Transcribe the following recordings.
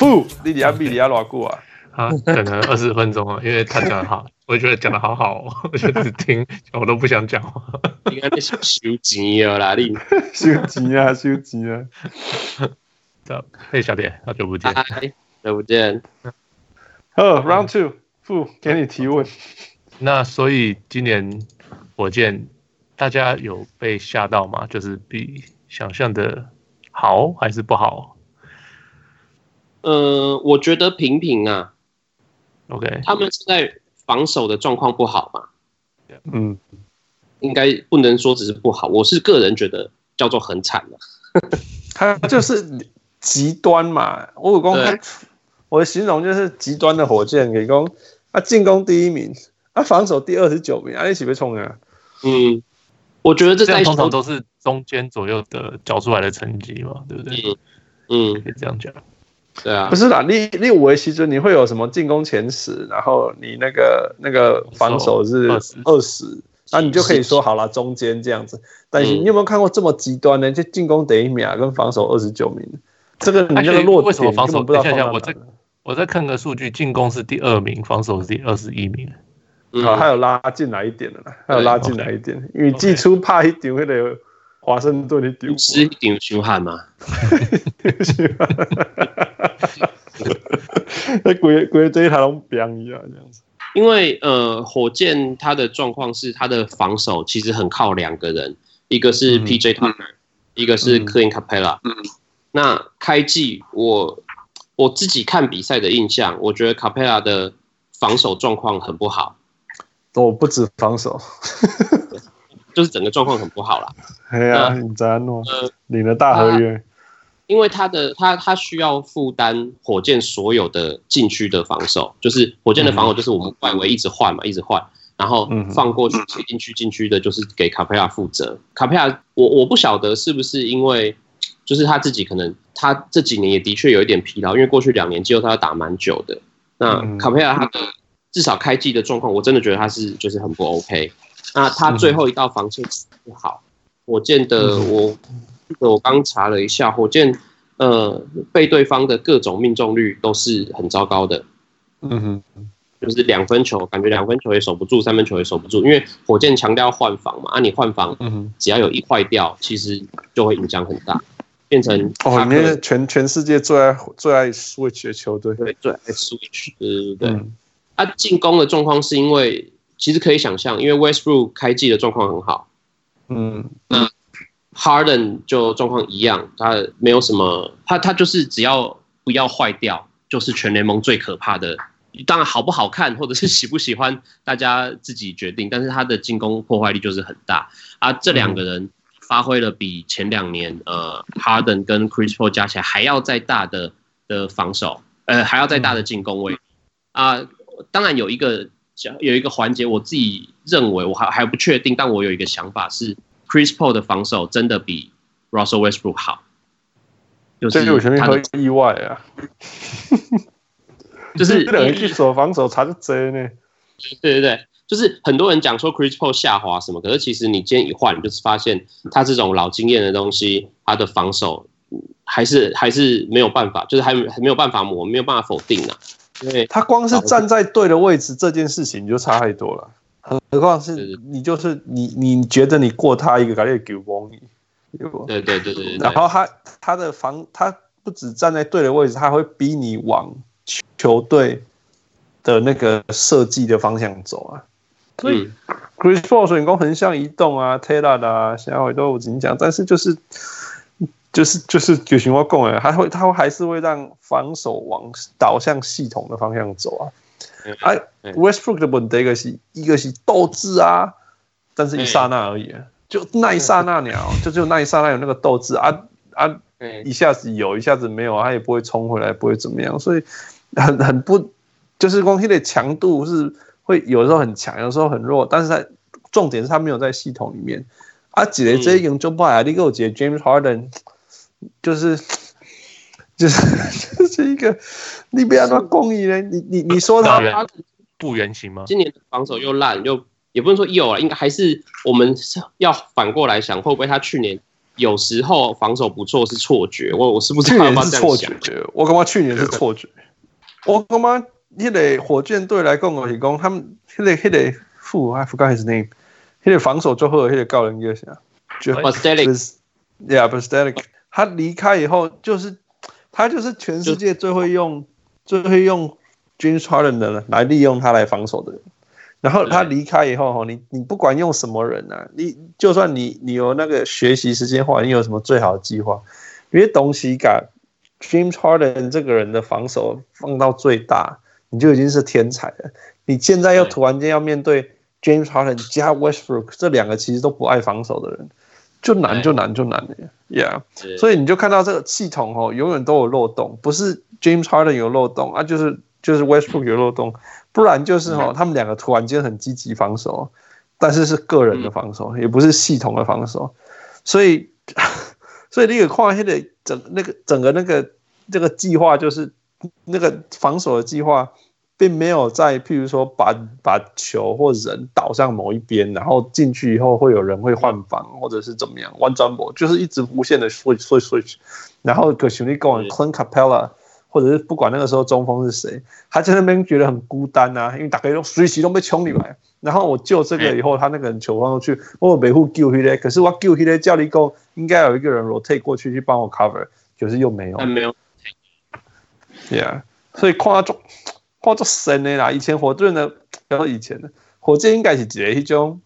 负莉迪亚比利亚拉过啊，啊，可能二十分钟啊，因为他讲的好，我觉得讲的好好哦，我就只听，我都不想讲话。应该你是收钱了啦，你 收钱啊，收钱啊。走，嘿，小点，好久不见，好久不见。好，Round Two，负给你提问。那所以今年火箭大家有被吓到吗？就是比想象的好还是不好？呃，我觉得平平啊。OK，他们现在防守的状况不好嘛？嗯，应该不能说只是不好，我是个人觉得叫做很惨了。他就是极端嘛。我有公开，我的形容就是极端的火箭，给攻啊进攻第一名，啊防守第二十九名，啊一起被冲啊。嗯，我觉得这在通常都是中间左右的交出来的成绩嘛，对不对？嗯，可以这样讲。对啊，不是啦，你你五维西尊你会有什么进攻前十，然后你那个那个防守是二十，那你就可以说好了，中间这样子。但是你有没有看过这么极端的？就进攻第一秒跟防守二十九名，这个你那个落点，为什么防守不知道？我再我再看个数据，进攻是第二名，防守是第二十一名。好，还有拉进来一点的啦，还有拉进来一点，因为季初怕一点会的。华盛顿的丢是一点凶悍吗？那鬼鬼这一台龙标一样这样子。因为呃，火箭他的状况是他的防守其实很靠两个人，一个是 P.J. Tucker，、嗯、一个是 Clint Capela。嗯，那开季我我自己看比赛的印象，我觉得 Capela 的防守状况很不好。我不止防守。就是整个状况很不好啦。哎呀，很赞哦，领了大合约。因为他的他他需要负担火箭所有的禁区的防守，就是火箭的防守就是我们外围一直换嘛，一直换，然后放过去切进去禁区的，就是给卡佩拉负责。卡佩拉，我我不晓得是不是因为，就是他自己可能他这几年也的确有一点疲劳，因为过去两年季后赛他打蛮久的。那卡佩拉他的至少开季的状况，我真的觉得他是就是很不 OK。那他最后一道防线不好，火箭的我，我刚查了一下，火箭呃被对方的各种命中率都是很糟糕的，嗯哼，就是两分球感觉两分球也守不住，三分球也守不住，因为火箭强调换防嘛，啊你换防，只要有一坏掉，其实就会影响很大，变成哦，里面全全世界最爱最爱 switch 的球队，对，最爱 switch，对对对，啊进攻的状况是因为。其实可以想象，因为 Westbrook 开季的状况很好，嗯，那 Harden 就状况一样，他没有什么，他他就是只要不要坏掉，就是全联盟最可怕的。当然好不好看或者是喜不喜欢，大家自己决定。但是他的进攻破坏力就是很大啊。这两个人发挥了比前两年呃 Harden 跟 Chris Paul 加起来还要再大的的防守，呃还要再大的进攻位啊。当然有一个。有一个环节，我自己认为我还还不确定，但我有一个想法是，Chris Paul 的防守真的比 Russell Westbrook 好。就是有前面会意外啊，就是 等于守防守差就真呢。对对对，就是很多人讲说 Chris Paul 下滑什么，可是其实你今天一换，就是发现他这种老经验的东西，他的防守还是还是没有办法，就是还还没有办法磨，没有办法否定啊。对，他光是站在对的位置这件事情就差太多了，何况是你就是你你觉得你过他一个，搞点九公里，对对对对。然后他他的防他不止站在对的位置，他会逼你往球队的那个设计的方向走啊。所以 Chris Paul 水攻横向移动啊，Taylor 啊，现在都我跟你讲，但是就是。就是就是有情况共诶，他会他会还是会让防守往导向系统的方向走啊。哎、啊、，Westbrook 的问题一个是一个是斗志啊，但是一刹那而已，就那一刹那鸟，就就那一刹那有那个斗志啊啊，一下子有一下子没有，他也不会冲回来，不会怎么样，所以很很不，就是光的强度是会有时候很强，有时候很弱，但是他重点是他没有在系统里面啊。几雷这一赢就不好啊，你给我解 James Harden。就是 就是就是一个，你不要说公益呢？你你你说他他不原型吗？今年防守又烂，又也不能说又啊，应该还是我们要反过来想，会不会他去年有时候防守不错是错觉，我我是不是去年是错觉？我干嘛去年是错觉？我干嘛？那个火箭队来跟我提供，他们那个那个副，I forgot his name，那个防守最后那个高人叫啥？就 Bjelica，Yeah，Bjelica，他离开以后，就是他就是全世界最会用最会用 James Harden 的人来利用他来防守的人。然后他离开以后，你你不管用什么人啊，你就算你你有那个学习时间，或者你有什么最好的计划，因为东西感 James Harden 这个人的防守放到最大，你就已经是天才了。你现在又突然间要面对 James Harden 加 Westbrook 这两个其实都不爱防守的人，就难就难就难了，Yeah。所以你就看到这个系统哦，永远都有漏洞，不是 James Harden 有漏洞啊，就是就是 Westbrook 有漏洞。不然就是哦，他们两个突然间很积极防守，但是是个人的防守，也不是系统的防守，所以 所以那个跨线的整那个整个那个这个计划就是那个防守的计划，并没有在譬如说把把球或人倒向某一边，然后进去以后会有人会换防或者是怎么样，one jump 就是一直无限的 switch switch switch，然后可兄弟跟我 Clint Capella。或者是不管那个时候中锋是谁，他在那边觉得很孤单啊，因为大家都随时都被冲进来。然后我救这个以后，他那个人球放出去，我维护救回来。可是我救回来叫你够，应该有一个人 rotate 过去去帮我 cover，可是又没有。没有。Yeah，所以看作看作神的啦。以前火箭的，然后以前的火箭应该是直一种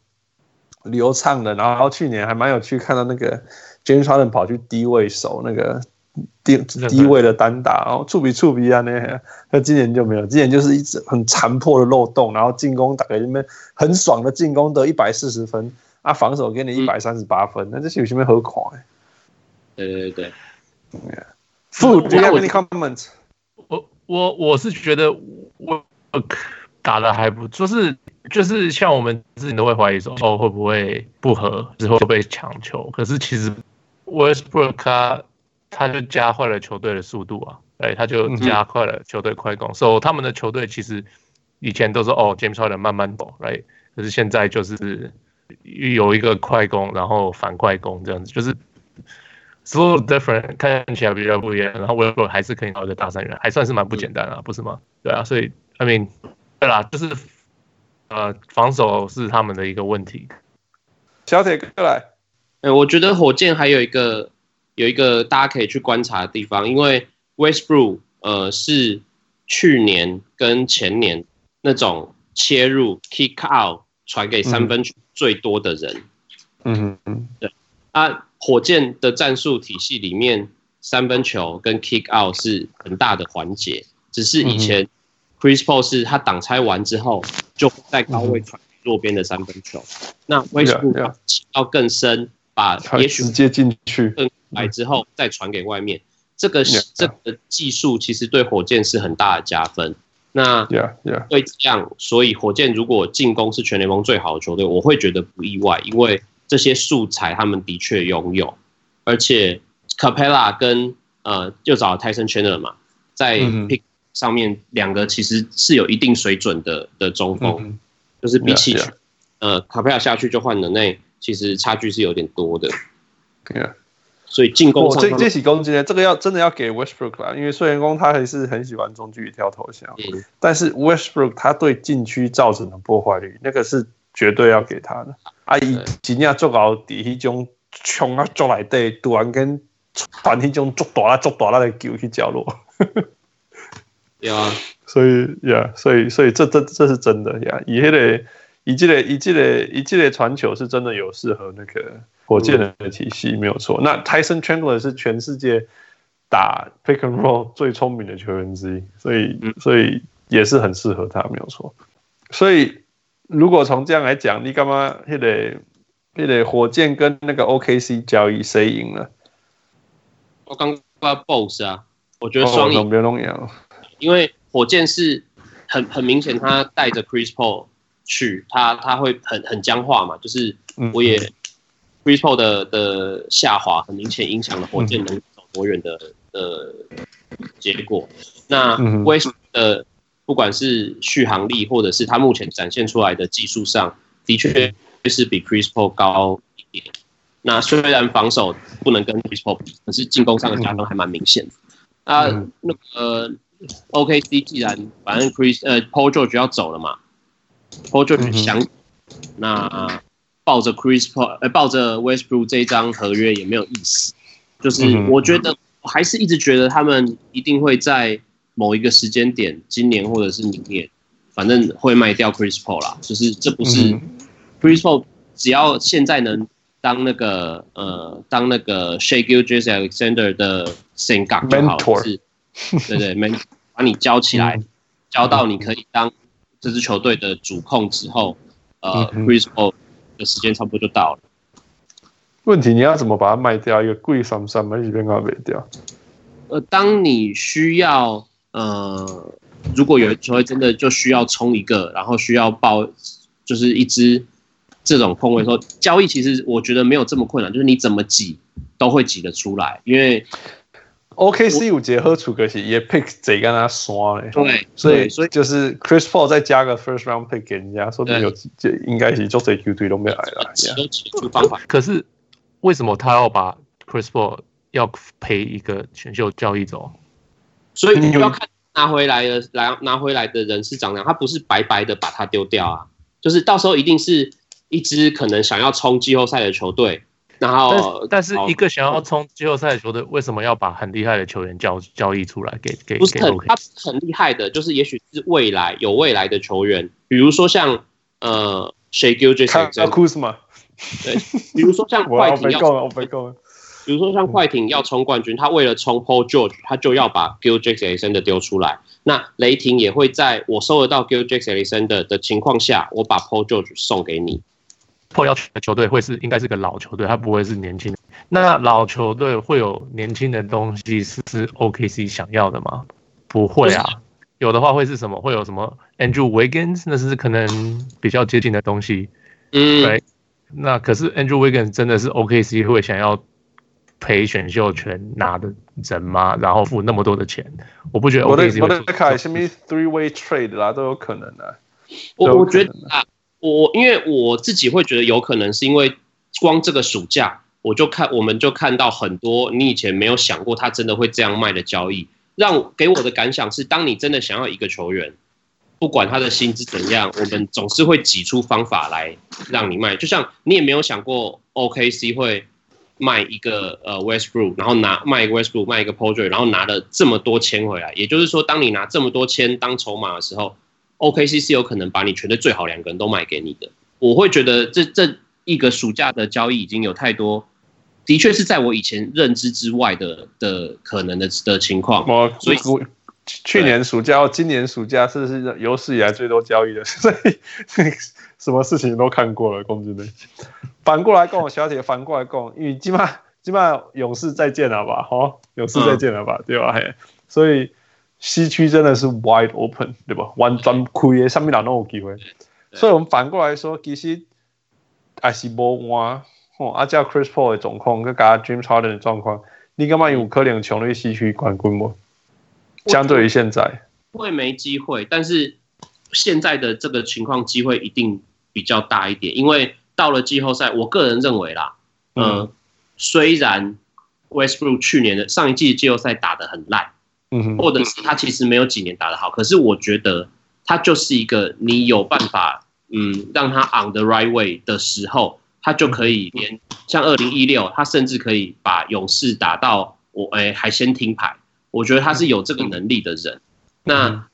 流畅的。然后去年还蛮有趣，看到那个 James Harden 跑去低位守那个。低低位的单打，然后触鼻触鼻啊那些，那今年就没有，今年就是一直很残破的漏洞，然后进攻打给你们很爽的进攻得一百四十分，啊防守给你一百三十八分，那、嗯、这些有什么好看？对对对，Food, do you have any comments？我我我是觉得我打的还不错，就是就是像我们自己都会怀疑说哦会不会不合，之后会被抢球，可是其实 Westbrook 他他就加快了球队的速度啊，哎，他就加快了球队快攻。所以、他们的球队其实以前都是哦，James Harden 慢慢走来，可是现在就是有一个快攻，然后反快攻这样子，就是 so different，看起来比较不一样。然后 Westbrook 还是可以拿一个大三元，还算是蛮不简单啊，不是吗？对啊，所以 I mean，对啦，就是呃，防守是他们的一个问题。小铁过来，哎，我觉得火箭还有一个。有一个大家可以去观察的地方，因为 Westbrook 呃是去年跟前年那种切入 kick out 传给三分球最多的人。嗯嗯嗯，对。啊，火箭的战术体系里面，三分球跟 kick out 是很大的环节。只是以前 Chris Paul 是他挡拆完之后，就在高位传弱边的三分球。那 Westbrook 要更深，把也许直接进去。更来之后再传给外面，这个这个技术其实对火箭是很大的加分。那会这样，所以火箭如果进攻是全联盟最好的球队，我会觉得不意外，因为这些素材他们的确拥有，而且 Capella 跟呃又找了 Tyson Chandler 嘛，在 pick 上面两个其实是有一定水准的的中锋，就是比起呃 Capella 下去就换了那，其实差距是有点多的。所以进攻上，这这起攻击呢，这个要真的要给 Westbrook 啦，因为虽然说他还是很喜欢中距离跳投降，嗯、但是 Westbrook 他对禁区造成的破坏率，那个是绝对要给他的。啊，以今天做到底一种冲啊，做来对，突然间传一种足大啦足大啦的球去角落。对啊，所以呀，所以所以这这这是真的呀，以迄个以这个以这个以这个传球是真的有适合那个。火箭人的体系没有错，那 Tyson Chandler 是全世界打 pick and roll 最聪明的球员之一，所以所以也是很适合他，没有错。所以如果从这样来讲，你干嘛那得那得火箭跟那个 OKC 交易谁赢了？我刚刚 BOSS 啊，我觉得双赢，别弄赢，因为火箭是很很明显，他带着 Chris Paul 去，他他会很很僵化嘛，就是我也。Chris Paul 的的下滑很明显影响了火箭能走多远的的结果。那 West 的不管是续航力，或者是他目前展现出来的技术上，的确是比 Chris Paul 高一点。那虽然防守不能跟 Chris Paul 比，可是进攻上的加分还蛮明显的。啊，那个 OKC 既然反正 Chris 呃 Paul George 要走了嘛，Paul George 想、嗯、那抱着 Chris Paul 呃抱着 Westbrook 这一张合约也没有意思。就是我觉得我还是一直觉得他们一定会在某一个时间点，今年或者是明年，反正会卖掉 Chris Paul 啦。就是这不是 Chris Paul 只要现在能。当那个呃，当那个 Shai Gilgeous-Alexander 的 Sengun 就好了，是，对对，没 把你教起来，教到你可以当这支球队的主控之后，呃，Chris Paul 的时间差不多就到了。问题你要怎么把它卖掉？一个贵三三嘛，一边搞卖掉。呃，当你需要呃，如果有球队真的就需要冲一个，然后需要报，就是一支。这种空位说交易，其实我觉得没有这么困难，就是你怎么挤都会挤得出来，因为 OKC 有结合出个是也 pick 谁跟他刷嘞，对，所以所以就是 Chris Paul 再加个 first round pick 给人家，说不定有就应该是做谁球队都没来了，挤挤出方法。可是为什么他要把 Chris Paul 要赔一个选秀交易走？所以你要看拿回来的来拿回来的人是长这样，他不是白白的把它丢掉啊，就是到时候一定是。一支可能想要冲季后赛的球队，然后但是一个想要冲季后赛的球队，为什么要把很厉害的球员交交易出来给给？不是很他很厉害的，就是也许是未来有未来的球员，比如说像呃，Shai Gilgeous-Alexander 对，比如说像 快艇要，比如说像快艇要冲冠军，他为了冲 Paul George，他就要把 Gilgeous-Alexander 丢出来。那雷霆也会在我收得到 Gilgeous-Alexander 的情况下，我把 Paul George 送给你。破要求的球队会是应该是个老球队，他不会是年轻的。那老球队会有年轻的东西是是 OKC 想要的吗？不会啊，有的话会是什么？会有什么 Andrew Wiggins？那是可能比较接近的东西。嗯，对。那可是 Andrew Wiggins 真的是 OKC 会想要赔选秀权拿的人吗？然后付那么多的钱？我不觉得 OKC 会。我的我的卡什么 three way trade 啦都有可能的。我我觉得啊。我因为我自己会觉得有可能是因为光这个暑假我就看我们就看到很多你以前没有想过他真的会这样卖的交易，让给我的感想是，当你真的想要一个球员，不管他的薪资怎样，我们总是会挤出方法来让你卖。就像你也没有想过 OKC 会卖一个呃 Westbrook，然后拿卖一个 Westbrook 卖一个 Paul George，然后拿了这么多签回来。也就是说，当你拿这么多签当筹码的时候。OKC 是有可能把你全队最好两个人都卖给你的，我会觉得这这一个暑假的交易已经有太多，的确是在我以前认知之外的的可能的的情况。我所以去年暑假、今年暑假是是有史以来最多交易的，所以 什么事情都看过了。公牛队反过来跟我小铁反过来讲，因为基本上基本上勇士再见了吧？好，勇士再见了吧？嗯、对吧？嘿，所以。西区真的是 wide open，对吧？完全亏的，上面哪都有机会。所以，我们反过来说，其实还是无换。哦，啊，叫 Chris Paul 的状况，跟加 James Harden 的状况，你干嘛有可能抢那西区冠军吗？相对于现在，会没机会。但是现在的这个情况，机会一定比较大一点，因为到了季后赛，我个人认为啦，嗯、呃，虽然 Westbrook 去年的上一季季后赛打得很烂。嗯或者是他其实没有几年打得好，可是我觉得他就是一个你有办法，嗯，让他 on the right way 的时候，他就可以连像二零一六，他甚至可以把勇士打到我哎还先听牌，我觉得他是有这个能力的人。那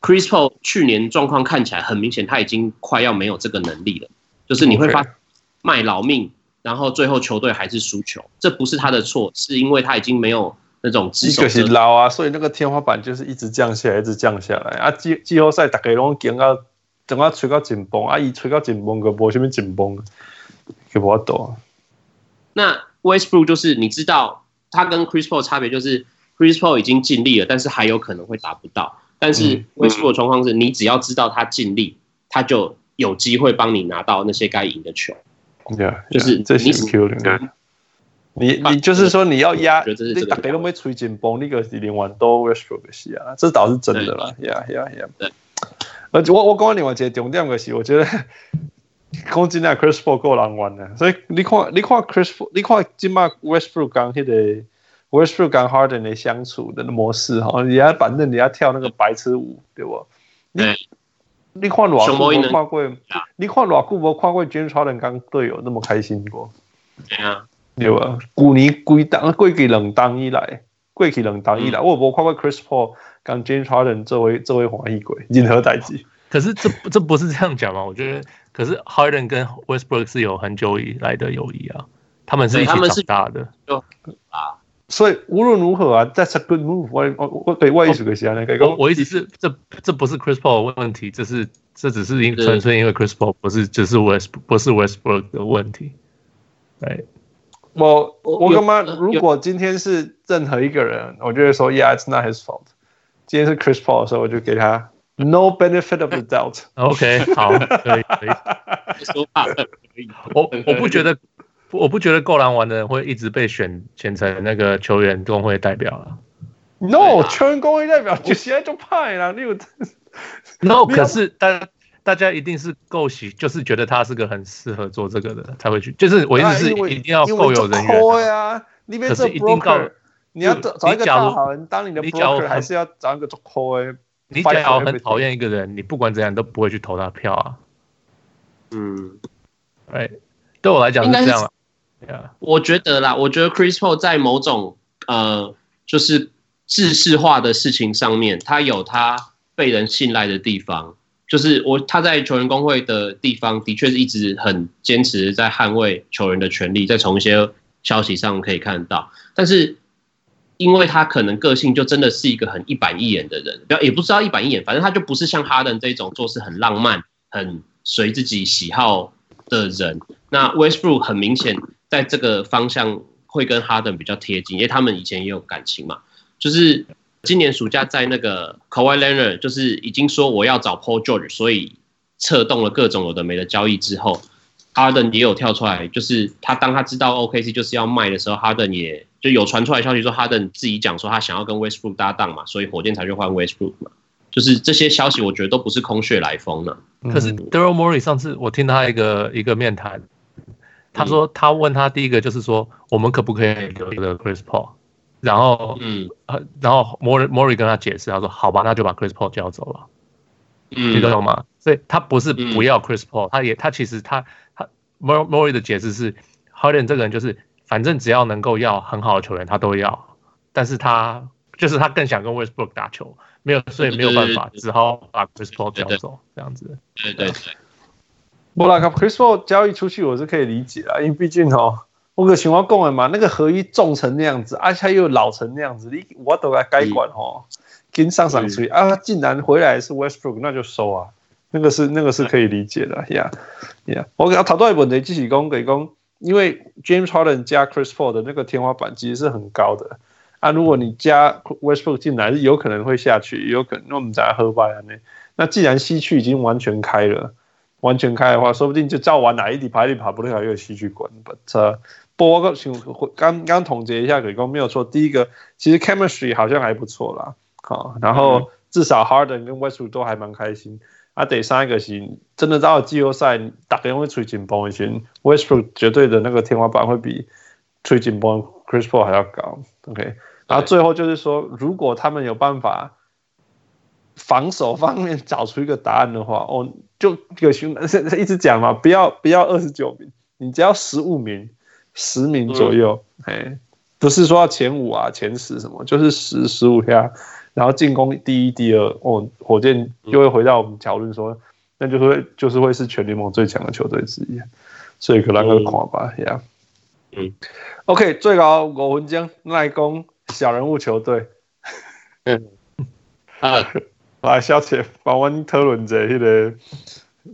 Chris Paul 去年状况看起来很明显，他已经快要没有这个能力了，就是你会发卖老命，然后最后球队还是输球，这不是他的错，是因为他已经没有。那种一个是老啊，所以那个天花板就是一直降下来，一直降下来啊。季季后赛大家拢惊到，等下吹到紧绷啊，一吹到紧绷个，无什么紧绷，就无法度。那 Westbrook 就是你知道，他跟 Chris Paul 差别就是 Chris Paul 已经尽力了，但是还有可能会达不到。但是 Westbrook 的状况是你只要知道他尽力，他就有机会帮你拿到那些该赢的球。对啊，就是这是 Q 的。你你就是说你要压，你大家都没吹紧绷，那个是连完都 Westbrook 的戏啊，这倒是真的啦，呀呀呀！对，而且我我刚刚另外一个重点的是，我觉得讲真啊，Chris Paul 够难玩的，所以你看，你看 Chris Paul，你看今麦 Westbrook 刚迄个 Westbrook 跟 Harden 的相处的模式哈，你要反正你要跳那个白痴舞，对不？你你看偌久没看过，你看偌久没看过 James Harden 跟队友那么开心过？对啊，对啊？去年归档过去两档以来，过去两档以来，我无看过 Chris Paul 跟 James Harden 这位这位华裔鬼任何代志。可是这这不是这样讲吗？我觉得，可是 Harden 跟 Westbrook 是有很久以来的友谊啊，他们是一起长大的。啊，所以无论如何啊，That's a good move 我。我我我对我意思是这样，我我意思是这这不是 Chris Paul 的问题，这是这只是因纯粹因为 Chris Paul 不是只是 West 不是 Westbrook 的问题。对，我我干嘛？如果今天是任何一个人，我就会说 Yeah，it's not his fault。今天是 Chris Paul 的时候，我就给他。No benefit of the doubt. OK，好，可以可以。说话可以。我我不觉得， 我不觉得够难玩的人会一直被选选成那个球员工会代表了。No，球员工会代表就现在就派了。你有？No，可是大大家一定是够喜，就是觉得他是个很适合做这个的才会去。就是我意思是一定要够有人缘啊。可是一定到你要找找一个大好人当你的 broker，还是要找一个做扣你假如很讨厌一个人，你不管怎样都不会去投他票啊。嗯，哎，对我来讲是这样。我觉得啦，我觉得 Chris Paul 在某种呃，就是制式化的事情上面，他有他被人信赖的地方。就是我他在球员工会的地方，的确是一直很坚持在捍卫球员的权利，在从一些消息上可以看到，但是。因为他可能个性就真的是一个很一板一眼的人，不也不知道一板一眼，反正他就不是像哈登这种做事很浪漫、很随自己喜好的人。那 Westbrook 很明显在这个方向会跟哈登比较贴近，因为他们以前也有感情嘛。就是今年暑假在那个 Kawhi Leonard 就是已经说我要找 Paul George，所以策动了各种有的没的交易之后，哈登也有跳出来，就是他当他知道 OKC 就是要卖的时候，哈登也。就有传出来消息说，哈登自己讲说他想要跟 Westbrook 搭档嘛，所以火箭才去换 Westbrook 嘛。就是这些消息，我觉得都不是空穴来风呢。可是 Daryl Morey 上次我听他一个一个面谈，他说他问他第一个就是说，我们可不可以留一个 Chris Paul？然后嗯，然后 Morey Morey 跟他解释，他说好吧，那就把 Chris Paul 交走了。嗯，你懂吗？所以他不是不要 Chris Paul，他也他其实他他 Morey 的解释是，Harden 这个人就是。反正只要能够要很好的球员，他都要。但是他就是他更想跟 Westbrook 打球，没有，所以没有办法，只好把 Chris Paul 交走这样子。对对对。不啦，Chris Paul 交易出去我是可以理解啊，因为毕竟哦，我个情况讲了嘛，那个合约重成那样子，而且又老成那样子，你我都该改管哦，跟上上去啊，竟然回来是 Westbrook，那就收啊，那个是那个是可以理解的呀呀。我给他讨到一本的，继续讲，给讲。因为 James Harden 加 Chris Paul 的那个天花板其实是很高的啊，如果你加 Westbrook 进来，是有可能会下去，有可能那我们再喝吧呢。那既然西区已经完全开了，完全开的话，说不定就照玩哪一底排一爬不了又有戏剧滚。But 不过刚刚总结一下，可以说没有错。第一个，其实 chemistry 好像还不错啦，好，然后至少 Harden 跟 Westbrook 都还蛮开心。啊，第三个是真的到了季后赛，大家会吹紧绷一些，Westbrook 绝对的那个天花板会比吹紧绷 Chris Paul 还要高。OK，然后最后就是说，如果他们有办法防守方面找出一个答案的话，哦，就这个兄一直讲嘛，不要不要二十九名，你只要十五名、十名左右，哎、嗯，不是说要前五啊、前十什么，就是十十五下。然后进攻第一、第二，哦，火箭就会回到我们讨论说，那就是会就是会是全联盟最强的球队之一，所以可能会垮吧，呀，嗯，OK，最高五分钟来攻小人物球队，嗯，啊，来小铁帮我讨论这那个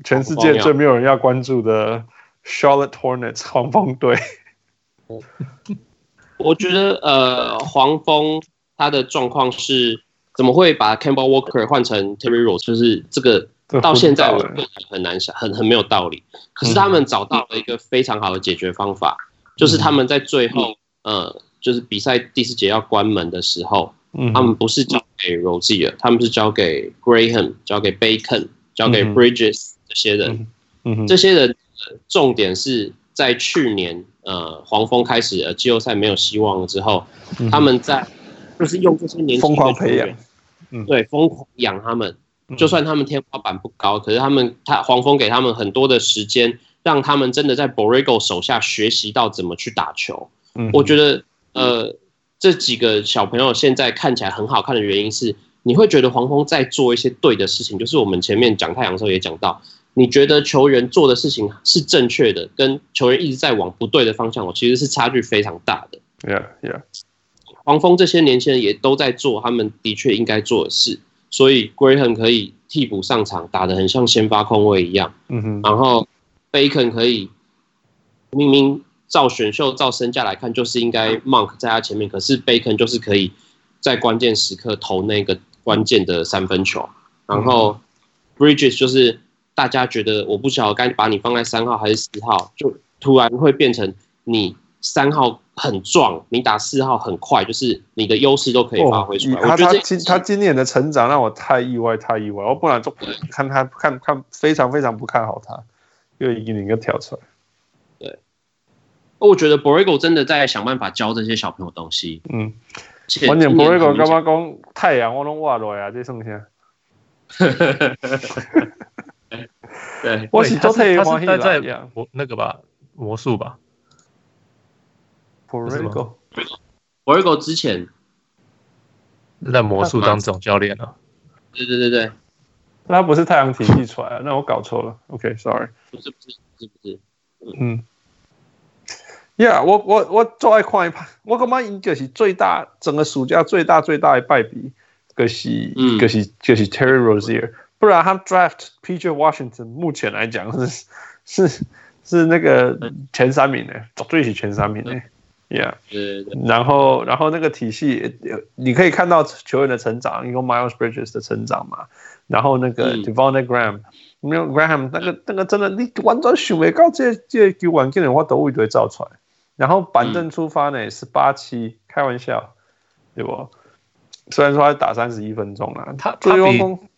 全世界最没有人要关注的 Charlotte Hornets 黄蜂队，我觉得呃黄蜂他的状况是。怎么会把 Campbell Walker 换成 Terry Rose？就是这个到现在我很难想，很很没有道理。可是他们找到了一个非常好的解决方法，就是他们在最后，呃，就是比赛第四节要关门的时候，他们不是交给 r o s i e r 他们是交给 Graham，交给 Bacon，交给 Bridges 这些人。这些人重点是在去年呃黄蜂开始呃季后赛没有希望了之后，嗯、他们在就是用这些年轻的球员，嗯，对，疯狂养他们，就算他们天花板不高，可是他们他黄蜂给他们很多的时间，让他们真的在 Borrego 手下学习到怎么去打球。嗯，我觉得呃这几个小朋友现在看起来很好看的原因是，你会觉得黄蜂在做一些对的事情，就是我们前面讲太阳的时候也讲到。你觉得球员做的事情是正确的，跟球员一直在往不对的方向，我其实是差距非常大的。Yeah, yeah。黄蜂这些年轻人也都在做他们的确应该做的事，所以 Graham 可以替补上场，打得很像先发控卫一样。嗯哼。然后 Bacon 可以明明照选秀、照身价来看，就是应该 Monk 在他前面，可是 Bacon 就是可以在关键时刻投那个关键的三分球。然后 Bridges 就是。大家觉得我不晓得该把你放在三号还是四号，就突然会变成你三号很壮，你打四号很快，就是你的优势都可以发挥出来。他他今他今年的成长让我太意外，太意外。我不然就看他看看非常非常不看好他，又一个一个跳出来。对，我觉得 Borrego 真的在想办法教这些小朋友东西。嗯，关键 Borrego 刚刚讲太阳我拢挖落来啊，这剩下。对，我是做太阳他在在魔那个吧，魔术吧。Borrego，Borrego 之前在魔术当总教练了。对对对对，他不是太阳体系出来啊，那我搞错了。OK，Sorry，不是不是不是不是，嗯。Yeah，我我我最爱看一盘，我感觉应该是最大整个暑假最大最大的败笔，就是就是就是 Terry Rozier。不然他 draft PJ Washington 目前来讲是是是那个前三名的，绝对是前三名的，Yeah，然后然后那个体系，你可以看到球员的成长，一个 Miles Bridges 的成长嘛，然后那个 Devonte Graham，没有 Graham 那个那个真的你完全想不到这这球员竟然我都会堆造出来，然后板凳出发呢是八七，开玩笑，对不？虽然说他打三十一分钟了，他他比。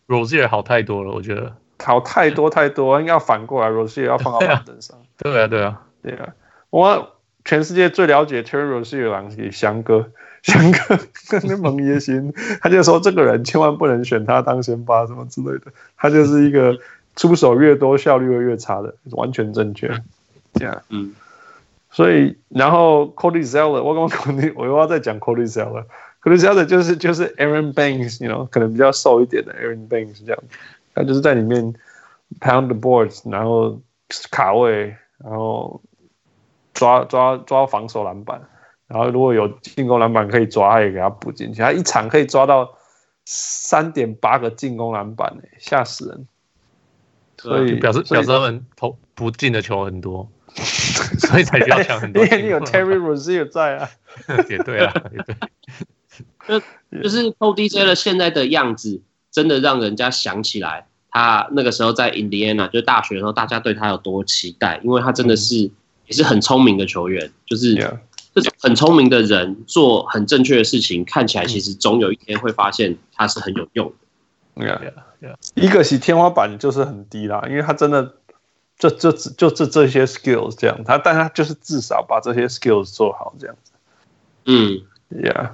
Rosier 好太多了，我觉得好太多太多，应该要反过来，Rosier 要放到板凳上。对啊，对啊，对啊！我全世界最了解 Terry Rosier 的人是翔哥，翔哥跟那蒙爷星，他就说这个人千万不能选他当先发什么之类的，他就是一个出手越多效率会越差的，完全正确。这样，嗯。所以，然后 Cody Zeller，我刚刚我又要再讲 Cody Zeller。Cody Zeller 就是就是 Aaron Banks，you know，可能比较瘦一点的 Aaron Banks 这样，他就是在里面 pound the boards，然后卡位，然后抓抓抓防守篮板，然后如果有进攻篮板可以抓，他也给他补进去。他一场可以抓到三点八个进攻篮板，哎，吓死人！所以表示表示他们投不进的球很多，所以才需要抢很多。因为你有 Terry Rozier 在啊，也对啊，也对。就就是 Cody Zeller 现在的样子，真的让人家想起来他那个时候在 Indiana 就大学的时候，大家对他有多期待，因为他真的是也是很聪明的球员，就是这种很聪明的人做很正确的事情，看起来其实总有一天会发现他是很有用的。Yeah, yeah. 一个是天花板就是很低啦，因为他真的就就就这这些 skills 这样，他但他就是至少把这些 skills 做好这样子。嗯，Yeah。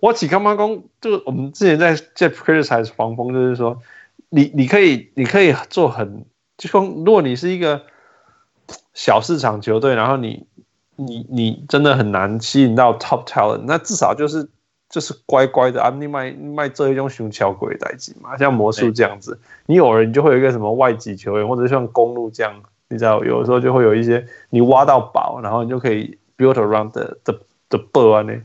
我起刚刚讲，就我们之前在在 criticize 黄蜂，就是说，你你可以你可以做很，就说如果你是一个小市场球队，然后你你你真的很难吸引到 top talent，那至少就是就是乖乖的啊，你卖卖这一种熊桥鬼代级嘛，像魔术这样子，你偶尔你就会有一个什么外籍球员，或者像公路这样，你知道有的时候就会有一些你挖到宝，然后你就可以 build around the the the ball 呢。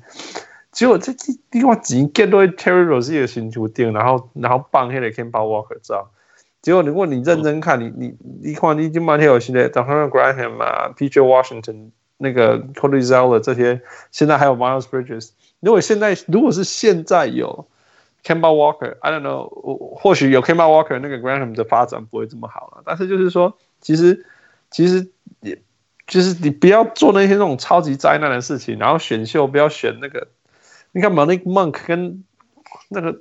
结果这这地方只 get 到 Terry Rozier 的新球店，然后然后放那个 Kemba Walker 照。结果如果你认真看，你你你看你今晚天有新的 Donte Graham 啊，PJ Washington 那个 Cody Zeller 这些，现在还有 Miles Bridges。如果现在如果是现在有 c a m b a Walker，I don't know，或许有 c a m b a Walker，那个 Graham 的发展不会这么好了。但是就是说，其实其实也就是你不要做那些那种超级灾难的事情，然后选秀不要选那个。你看 Malik Monk 跟那个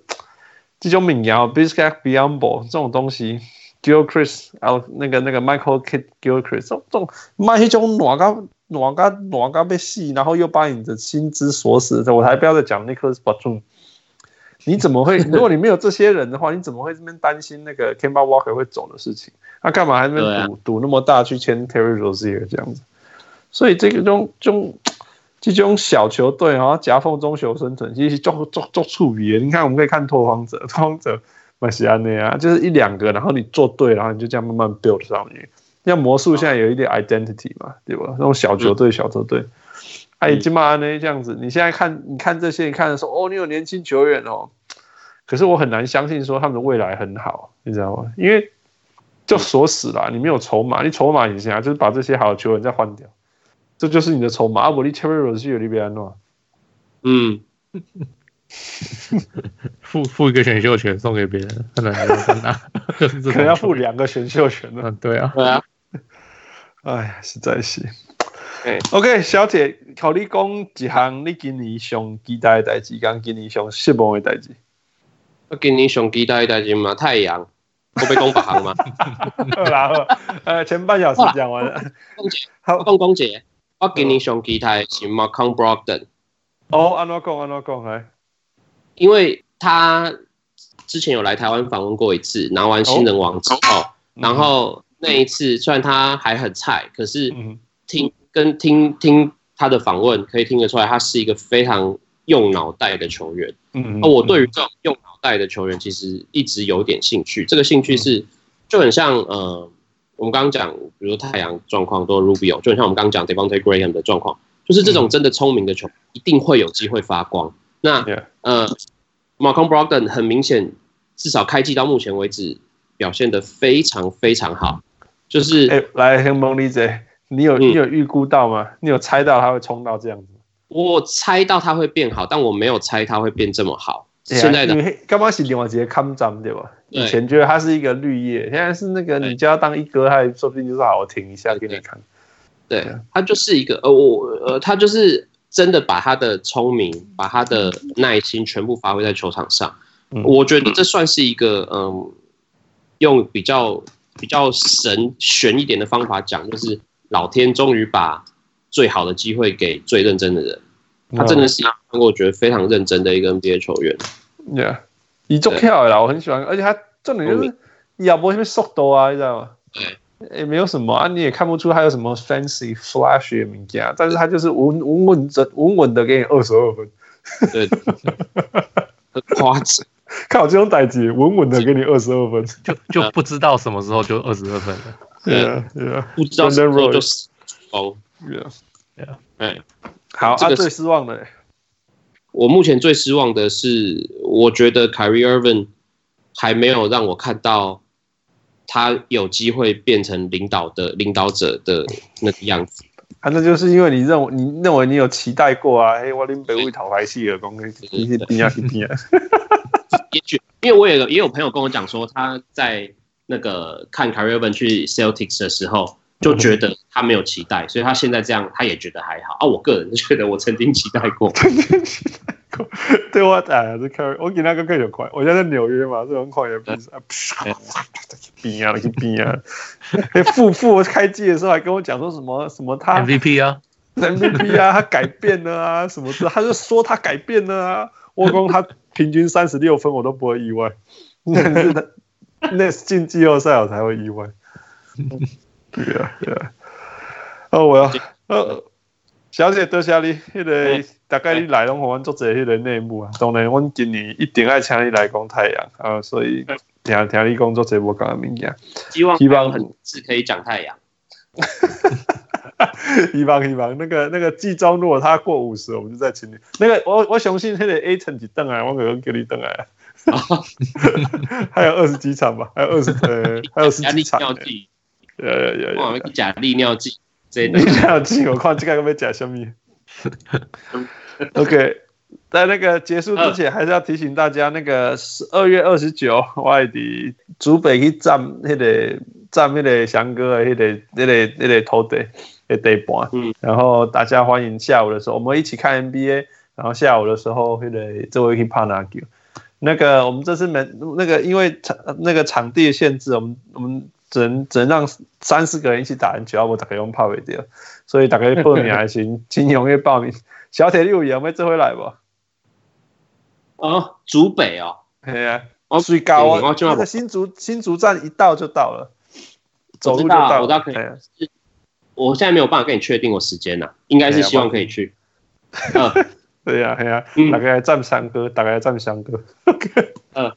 这种民谣 Bismack Biyombo 这种东西，Gilchrist 啊，那个那个 Michael Kid Gilchrist，这种卖一种暖咖暖咖暖咖被戏，然后又把你的薪资锁死，我才不要再讲 Nicholas Batum。你怎么会？如果你没有这些人的话，你怎么会这边担心那个 Kemba Walker 会走的事情？他、啊、干嘛还那边赌赌那么大去签 Terry Rozier 这样子？所以这个种种这种小球队啊，夹缝中求生存，其实做做做处理。你看，我们可以看拓荒者，拓荒者马西亚内啊，就是一两个，然后你做对，然后你就这样慢慢 build 上去。像魔术现在有一点 identity 嘛，对吧？那种小球队，小球队。哎，金马呢这样子，你现在看，你看这些，你看的时候，哦，你有年轻球员哦，可是我很难相信说他们的未来很好，你知道吗？因为就锁死了，你没有筹码，你筹码也行啊就是把这些好的球员再换掉，这就是你的筹码。阿伯利切瑞罗是有利比安诺，嗯，付付一个选秀权送给别人，可能 可能要付两个选秀权呢。对啊，对啊，哎，实在是。OK，小姐，考你讲一项你今年上期待的代志，跟今年上失望的代志。我今年上期待的代志嘛，太阳，我被讲别项嘛。然后，呃，前半小时讲完了。好，讲讲姐，我今年上期待是 Malcolm Brogdon。哦，安怎讲？安怎讲？哎，因为他之前有来台湾访问过一次，拿完新人王之后，然后那一次虽然他还很菜，可是听。跟听听他的访问，可以听得出来，他是一个非常用脑袋的球员。嗯，而我对于这种用脑袋的球员，其实一直有点兴趣。这个兴趣是就很像呃，我们刚刚讲，比如说太阳状况都 Rubio，就很像我们刚刚讲 Devonte Graham 的状况，就是这种真的聪明的球一定会有机会发光。那呃，Malcolm Brogdon 很明显，至少开季到目前为止表现得非常非常好。就是、欸、来很猛理解。你有你有预估到吗？嗯、你有猜到他会冲到这样子？我猜到他会变好，但我没有猜他会变这么好。啊、现在的刚刚是另外一个看涨对吧？以前觉得他是一个绿叶，现在是那个你叫他当一哥，他说不定就是好好听一下给你看。对，他就是一个呃我呃他就是真的把他的聪明、把他的耐心全部发挥在球场上。嗯、我觉得这算是一个嗯，用比较比较神玄一点的方法讲，就是。老天终于把最好的机会给最认真的人，他真的是让我觉得非常认真的一个 NBA 球员。Yeah，你做跳的啦，我很喜欢，而且他重点就是也不会什么速度啊，你知道吗？对，也没有什么啊，你也看不出他有什么 fancy flash 的名家，但是他就是稳稳稳的稳稳的给你二十二分。对，很夸张，看我这种代级，稳稳的给你二十二分，就就不知道什么时候就二十二分了。对啊，对啊，不知道什么时候就是哦，对啊，对啊，哎，好，啊，最失望的，我目前最失望的是，我觉得 Kyrie Irving 还没有让我看到他有机会变成领导的领导者的那个样子。啊，那就是因为你认为你认为你有期待过啊？哎，我林北为讨牌戏而攻，你是边啊边啊。也许因为我也也有朋友跟我讲说他在。那个看 Kyrie Irving 去 Celtics 的时候，就觉得他没有期待，所以他现在这样，他也觉得还好啊。我个人就觉得我曾经期待过，曾经期待过。对我哎呀，这 Kyrie 我给那个更有快。我现在在纽约嘛，这种快也不是啊，边啊，那个边啊。哎，富富开机的时候还跟我讲说什么什么他 MVP 啊，MVP 啊，他改变了啊，什么的，他就说他改变了啊。我讲他平均三十六分，我都不会意外。但是进季后赛我才会意外。对啊，对啊。哦，我要，呃，小姐多谢你，那个大概你来拢互阮做这迄个内幕啊。当然，阮今年一定爱请你来讲太阳啊，所以听听你讲做这无讲的物件。希望希望很是可以讲太阳。希望希望那个那个季中如果他过五十，我们就再请你。那个我我相信那个 A 层级邓来，我可能给你邓来。还有二十几场吧，还有二十呃，还有十几场。呃呃呃，假利尿剂，利 尿剂，我看这个有没有假什么？OK，在那个结束之前，还是要提醒大家，那个十二月二十九，外地主北去站那个站那个翔哥的那个那个那个土地的地盘，嗯，然后大家欢迎下午的时候，我们一起看 NBA，然后下午的时候，会来这位去拍篮球。那个我们这次没那个，因为场那个场地的限制，我们我们只能只能让三四个人一起打篮球，要不大家用泡尾掉，所以大家报名还行，请踊跃报名。小铁六有没有这回来不？哦，竹北哦，对啊，最高啊，那个新竹新竹站一到就到了，走路就到，我倒可以。我现在没有办法跟你确定我时间呐，应该是希望可以去。对 呀，对呀，大概站三个，大概站三个。OK，嗯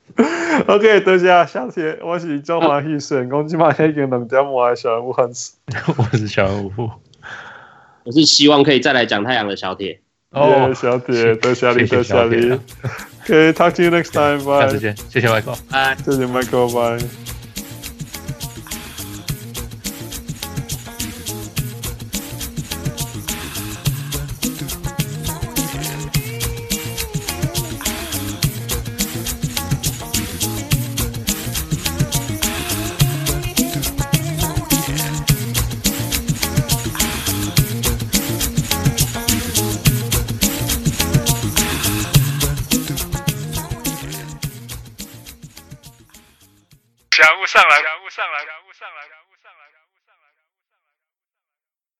，OK，多谢小铁，我是中华艺术，我今晚已经两点半，小人物汉斯，我是小人物，我是希望可以再来讲太阳的小铁。哦，小铁，多谢你，多谢你。OK，talk to you next time，bye。下次见，谢谢 Michael，拜，谢谢 Michael，拜。